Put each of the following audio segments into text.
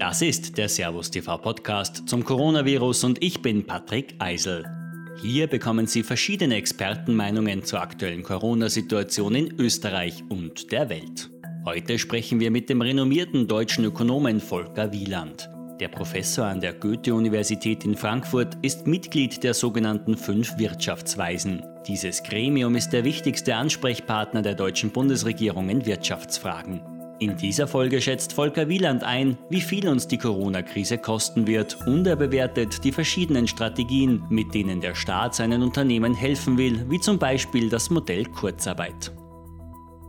Das ist der Servus TV Podcast zum Coronavirus und ich bin Patrick Eisel. Hier bekommen Sie verschiedene Expertenmeinungen zur aktuellen Corona-Situation in Österreich und der Welt. Heute sprechen wir mit dem renommierten deutschen Ökonomen Volker Wieland. Der Professor an der Goethe-Universität in Frankfurt ist Mitglied der sogenannten Fünf Wirtschaftsweisen. Dieses Gremium ist der wichtigste Ansprechpartner der deutschen Bundesregierung in Wirtschaftsfragen. In dieser Folge schätzt Volker Wieland ein, wie viel uns die Corona-Krise kosten wird und er bewertet die verschiedenen Strategien, mit denen der Staat seinen Unternehmen helfen will, wie zum Beispiel das Modell Kurzarbeit.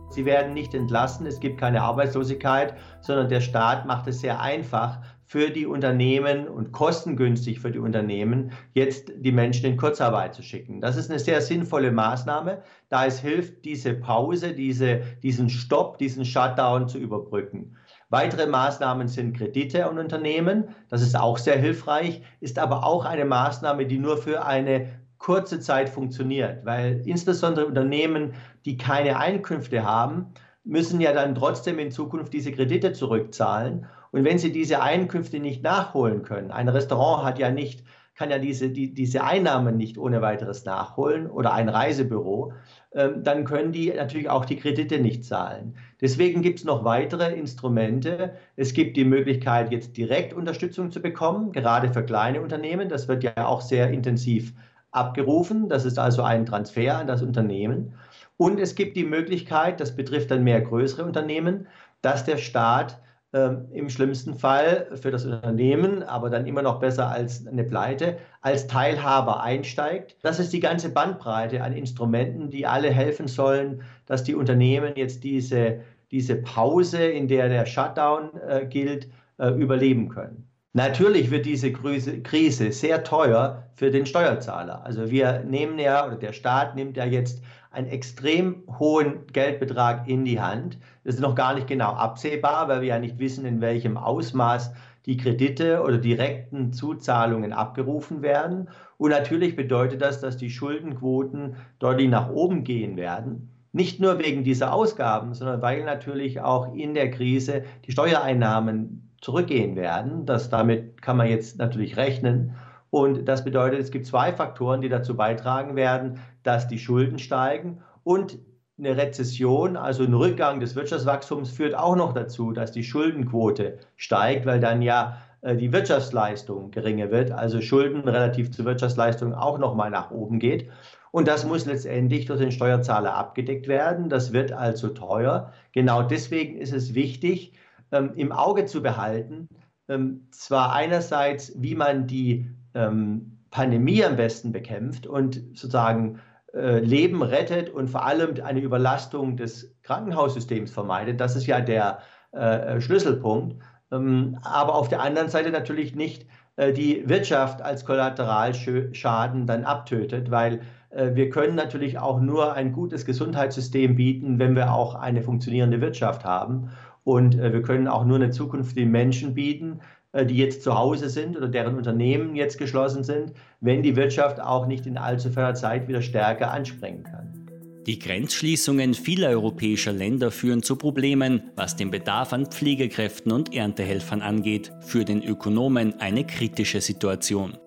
Sie werden nicht entlassen, es gibt keine Arbeitslosigkeit, sondern der Staat macht es sehr einfach für die Unternehmen und kostengünstig für die Unternehmen, jetzt die Menschen in Kurzarbeit zu schicken. Das ist eine sehr sinnvolle Maßnahme, da es hilft, diese Pause, diese, diesen Stopp, diesen Shutdown zu überbrücken. Weitere Maßnahmen sind Kredite an Unternehmen. Das ist auch sehr hilfreich, ist aber auch eine Maßnahme, die nur für eine kurze Zeit funktioniert, weil insbesondere Unternehmen, die keine Einkünfte haben, müssen ja dann trotzdem in Zukunft diese Kredite zurückzahlen. Und wenn sie diese Einkünfte nicht nachholen können, ein Restaurant hat ja nicht, kann ja diese, die, diese Einnahmen nicht ohne weiteres nachholen oder ein Reisebüro, ähm, dann können die natürlich auch die Kredite nicht zahlen. Deswegen gibt es noch weitere Instrumente. Es gibt die Möglichkeit, jetzt direkt Unterstützung zu bekommen, gerade für kleine Unternehmen. Das wird ja auch sehr intensiv abgerufen. Das ist also ein Transfer an das Unternehmen. Und es gibt die Möglichkeit, das betrifft dann mehr größere Unternehmen, dass der Staat äh, im schlimmsten Fall für das Unternehmen, aber dann immer noch besser als eine Pleite, als Teilhaber einsteigt. Das ist die ganze Bandbreite an Instrumenten, die alle helfen sollen, dass die Unternehmen jetzt diese, diese Pause, in der der Shutdown äh, gilt, äh, überleben können. Natürlich wird diese Krise sehr teuer für den Steuerzahler. Also wir nehmen ja, oder der Staat nimmt ja jetzt einen extrem hohen Geldbetrag in die Hand. Das ist noch gar nicht genau absehbar, weil wir ja nicht wissen, in welchem Ausmaß die Kredite oder direkten Zuzahlungen abgerufen werden. Und natürlich bedeutet das, dass die Schuldenquoten deutlich nach oben gehen werden. Nicht nur wegen dieser Ausgaben, sondern weil natürlich auch in der Krise die Steuereinnahmen zurückgehen werden. Das, damit kann man jetzt natürlich rechnen. Und das bedeutet, es gibt zwei Faktoren, die dazu beitragen werden, dass die Schulden steigen und eine Rezession, also ein Rückgang des Wirtschaftswachstums führt auch noch dazu, dass die Schuldenquote steigt, weil dann ja äh, die Wirtschaftsleistung geringer wird, also Schulden relativ zur Wirtschaftsleistung auch noch mal nach oben geht. Und das muss letztendlich durch den Steuerzahler abgedeckt werden. Das wird also teuer. Genau deswegen ist es wichtig, ähm, im Auge zu behalten, ähm, zwar einerseits, wie man die ähm, Pandemie am besten bekämpft und sozusagen äh, Leben rettet und vor allem eine Überlastung des Krankenhaussystems vermeidet. Das ist ja der äh, Schlüsselpunkt. Ähm, aber auf der anderen Seite natürlich nicht äh, die Wirtschaft als Kollateralschaden dann abtötet, weil äh, wir können natürlich auch nur ein gutes Gesundheitssystem bieten, wenn wir auch eine funktionierende Wirtschaft haben. Und äh, wir können auch nur eine Zukunft den Menschen bieten, äh, die jetzt zu Hause sind oder deren Unternehmen jetzt geschlossen sind, wenn die Wirtschaft auch nicht in allzu ferner Zeit wieder stärker anspringen kann. Die Grenzschließungen vieler europäischer Länder führen zu Problemen, was den Bedarf an Pflegekräften und Erntehelfern angeht, für den Ökonomen eine kritische Situation.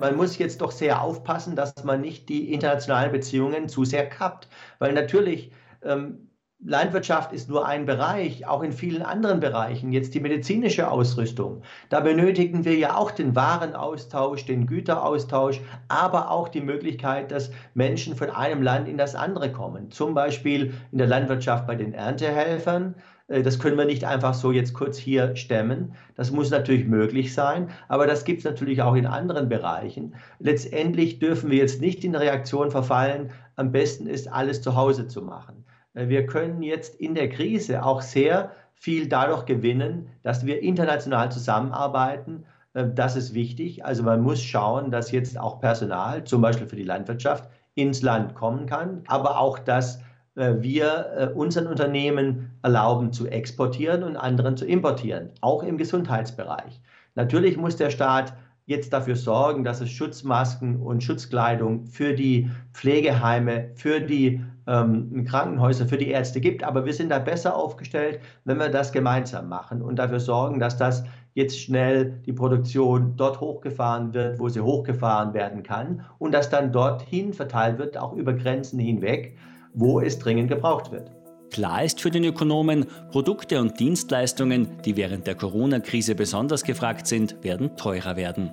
Man muss jetzt doch sehr aufpassen, dass man nicht die internationalen Beziehungen zu sehr kappt, weil natürlich ähm, Landwirtschaft ist nur ein Bereich, auch in vielen anderen Bereichen, jetzt die medizinische Ausrüstung. Da benötigen wir ja auch den Warenaustausch, den Güteraustausch, aber auch die Möglichkeit, dass Menschen von einem Land in das andere kommen. Zum Beispiel in der Landwirtschaft bei den Erntehelfern. Äh, das können wir nicht einfach so jetzt kurz hier stemmen. Das muss natürlich möglich sein, aber das gibt es natürlich auch in anderen Bereichen. Letztendlich dürfen wir jetzt nicht in Reaktion verfallen, am besten ist, alles zu Hause zu machen. Äh, wir können jetzt in der Krise auch sehr viel dadurch gewinnen, dass wir international zusammenarbeiten. Äh, das ist wichtig. Also man muss schauen, dass jetzt auch Personal, zum Beispiel für die Landwirtschaft, ins Land kommen kann, aber auch, dass äh, wir unseren Unternehmen erlauben zu exportieren und anderen zu importieren, auch im Gesundheitsbereich. Natürlich muss der Staat jetzt dafür sorgen, dass es Schutzmasken und Schutzkleidung für die Pflegeheime, für die ähm, Krankenhäuser, für die Ärzte gibt. Aber wir sind da besser aufgestellt, wenn wir das gemeinsam machen und dafür sorgen, dass das jetzt schnell die Produktion dort hochgefahren wird, wo sie hochgefahren werden kann und dass dann dorthin verteilt wird, auch über Grenzen hinweg, wo es dringend gebraucht wird. Klar ist für den Ökonomen, Produkte und Dienstleistungen, die während der Corona-Krise besonders gefragt sind, werden teurer werden.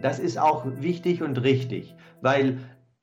Das ist auch wichtig und richtig, weil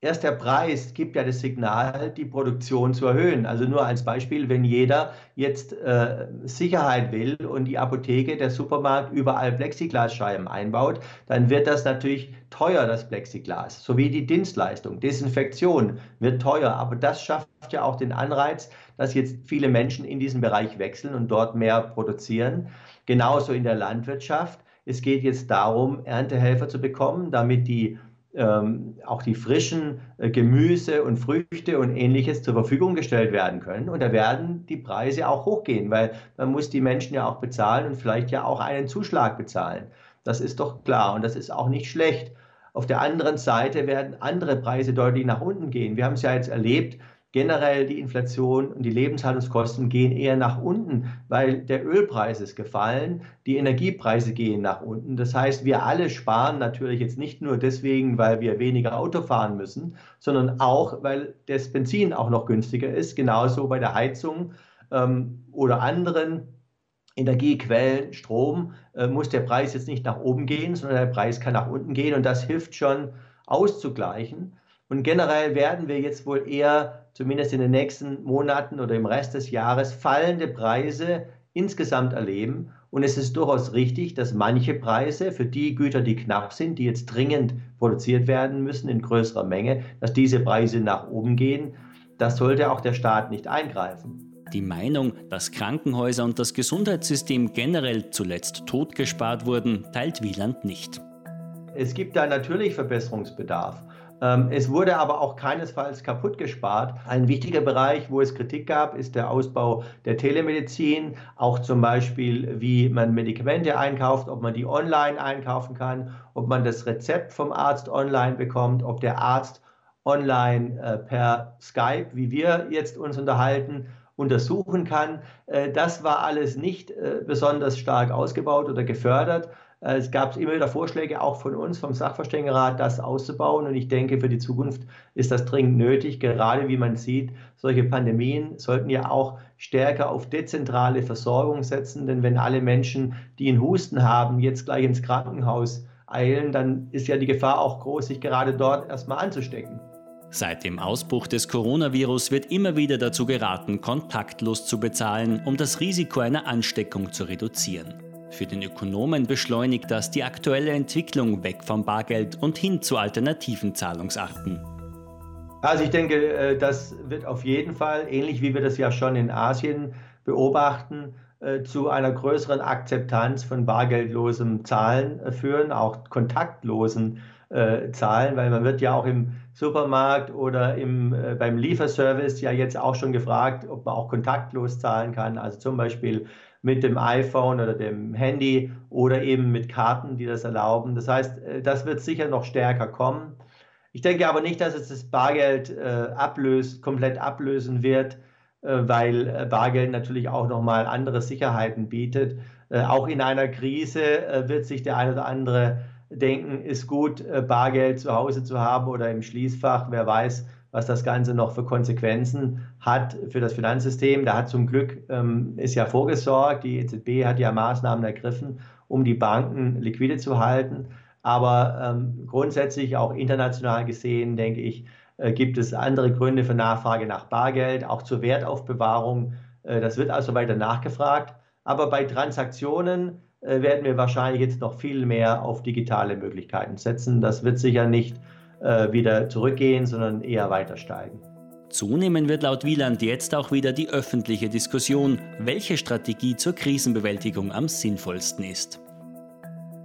erst der Preis gibt ja das Signal, die Produktion zu erhöhen. Also nur als Beispiel, wenn jeder jetzt äh, Sicherheit will und die Apotheke, der Supermarkt überall Plexiglasscheiben einbaut, dann wird das natürlich teuer, das Plexiglas, sowie die Dienstleistung. Desinfektion wird teuer, aber das schafft ja auch den Anreiz, dass jetzt viele Menschen in diesen Bereich wechseln und dort mehr produzieren. Genauso in der Landwirtschaft. Es geht jetzt darum, Erntehelfer zu bekommen, damit die ähm, auch die frischen äh, Gemüse und Früchte und ähnliches zur Verfügung gestellt werden können. Und da werden die Preise auch hochgehen, weil man muss die Menschen ja auch bezahlen und vielleicht ja auch einen Zuschlag bezahlen. Das ist doch klar und das ist auch nicht schlecht. Auf der anderen Seite werden andere Preise deutlich nach unten gehen. Wir haben es ja jetzt erlebt, generell die Inflation und die Lebenshaltungskosten gehen eher nach unten, weil der Ölpreis ist gefallen, die Energiepreise gehen nach unten. Das heißt, wir alle sparen natürlich jetzt nicht nur deswegen, weil wir weniger Auto fahren müssen, sondern auch, weil das Benzin auch noch günstiger ist, genauso bei der Heizung ähm, oder anderen Energiequellen, Strom, äh, muss der Preis jetzt nicht nach oben gehen, sondern der Preis kann nach unten gehen und das hilft schon auszugleichen. Und generell werden wir jetzt wohl eher, zumindest in den nächsten Monaten oder im Rest des Jahres, fallende Preise insgesamt erleben. Und es ist durchaus richtig, dass manche Preise für die Güter, die knapp sind, die jetzt dringend produziert werden müssen in größerer Menge, dass diese Preise nach oben gehen. Das sollte auch der Staat nicht eingreifen. Die Meinung, dass Krankenhäuser und das Gesundheitssystem generell zuletzt totgespart wurden, teilt Wieland nicht. Es gibt da natürlich Verbesserungsbedarf. Ähm, es wurde aber auch keinesfalls kaputt gespart. Ein wichtiger Bereich, wo es Kritik gab, ist der Ausbau der Telemedizin. Auch zum Beispiel, wie man Medikamente einkauft, ob man die online einkaufen kann, ob man das Rezept vom Arzt online bekommt, ob der Arzt online äh, per Skype, wie wir jetzt uns unterhalten, untersuchen kann. Äh, das war alles nicht äh, besonders stark ausgebaut oder gefördert. Äh, es gab immer wieder Vorschläge, auch von uns, vom Sachverständigenrat, das auszubauen. Und ich denke, für die Zukunft ist das dringend nötig. Gerade wie man sieht, solche Pandemien sollten ja auch stärker auf dezentrale Versorgung setzen. Denn wenn alle Menschen, die einen Husten haben, jetzt gleich ins Krankenhaus eilen, dann ist ja die Gefahr auch groß, sich gerade dort erstmal anzustecken. Seit dem Ausbruch des Coronavirus wird immer wieder dazu geraten, kontaktlos zu bezahlen, um das Risiko einer Ansteckung zu reduzieren. Für den Ökonomen beschleunigt das die aktuelle Entwicklung weg vom Bargeld und hin zu alternativen Zahlungsarten. Also ich denke, äh, das wird auf jeden Fall, ähnlich wie wir das ja schon in Asien beobachten, äh, zu einer größeren Akzeptanz von bargeldlosem Zahlen äh, führen, auch kontaktlosen Zahlen, weil man wird ja auch im Supermarkt oder im, beim Lieferservice ja jetzt auch schon gefragt, ob man auch kontaktlos zahlen kann. Also zum Beispiel mit dem iPhone oder dem Handy oder eben mit Karten, die das erlauben. Das heißt, äh, das wird sicher noch stärker kommen. Ich denke aber nicht, dass es das Bargeld äh, ablöst, komplett ablösen wird, äh, weil äh, Bargeld natürlich auch nochmal andere Sicherheiten bietet. Äh, auch in einer Krise äh, wird sich der eine oder andere denken, ist gut, Bargeld zu Hause zu haben oder im Schließfach. Wer weiß, was das Ganze noch für Konsequenzen hat für das Finanzsystem. Da hat zum Glück, ähm, ist ja vorgesorgt, die EZB hat ja Maßnahmen ergriffen, um die Banken liquide zu halten. Aber ähm, grundsätzlich auch international gesehen, denke ich, äh, gibt es andere Gründe für Nachfrage nach Bargeld, auch zur Wertaufbewahrung. Äh, das wird also weiter nachgefragt. Aber bei Transaktionen äh, werden wir wahrscheinlich jetzt noch viel mehr auf digitale Möglichkeiten setzen. Das wird sicher nicht äh, wieder zurückgehen, sondern eher weiter steigen. Zunehmen wird laut Wieland jetzt auch wieder die öffentliche Diskussion, welche Strategie zur Krisenbewältigung am sinnvollsten ist.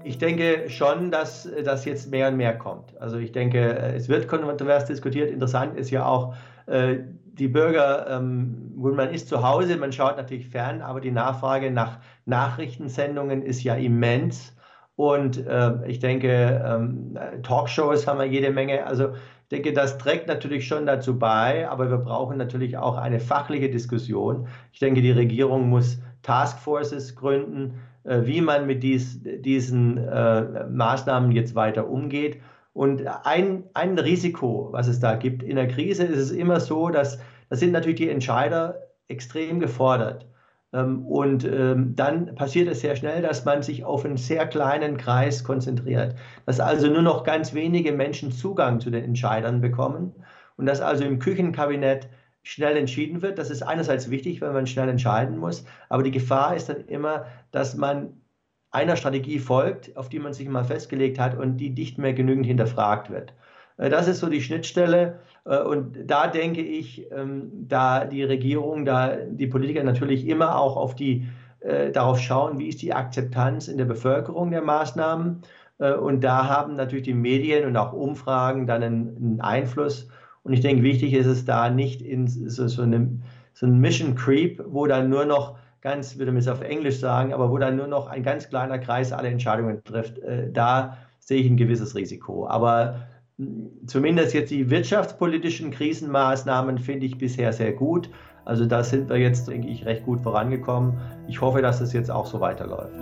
Ich denke schon, dass das jetzt mehr und mehr kommt. Also ich denke, es wird kontrovers diskutiert. Interessant ist ja auch, äh, die Bürger, ähm, man ist zu Hause, man schaut natürlich fern, aber die Nachfrage nach Nachrichtensendungen ist ja immens. Und äh, ich denke, ähm, Talkshows haben wir jede Menge. Also ich denke, das trägt natürlich schon dazu bei, aber wir brauchen natürlich auch eine fachliche Diskussion. Ich denke, die Regierung muss Taskforces gründen, äh, wie man mit dies, diesen äh, Maßnahmen jetzt weiter umgeht. Und ein, ein Risiko, was es da gibt in der Krise, ist es immer so, dass da sind natürlich die Entscheider extrem gefordert. Ähm, und ähm, dann passiert es sehr schnell, dass man sich auf einen sehr kleinen Kreis konzentriert, dass also nur noch ganz wenige Menschen Zugang zu den Entscheidern bekommen und dass also im Küchenkabinett schnell entschieden wird. Das ist einerseits wichtig, wenn man schnell entscheiden muss, aber die Gefahr ist dann immer, dass man einer Strategie folgt, auf die man sich mal festgelegt hat und die nicht mehr genügend hinterfragt wird. Äh, das ist so die Schnittstelle. Äh, und da denke ich, ähm, da die Regierung, da die Politiker natürlich immer auch auf die, äh, darauf schauen, wie ist die Akzeptanz in der Bevölkerung der Maßnahmen. Und da haben natürlich die Medien und auch Umfragen dann einen, Einfluss. Und ich denke, wichtig ist es da nicht in so, so, einem, so ein Mission Creep, wo dann nur noch ganz, würde man es auf Englisch sagen, aber wo dann nur noch ein ganz kleiner Kreis alle Entscheidungen trifft. Da sehe ich ein gewisses Risiko. Aber zumindest jetzt die wirtschaftspolitischen Krisenmaßnahmen finde ich bisher sehr gut. Also da sind wir jetzt, denke ich, recht gut vorangekommen. Ich hoffe, dass es jetzt auch so weiterläuft.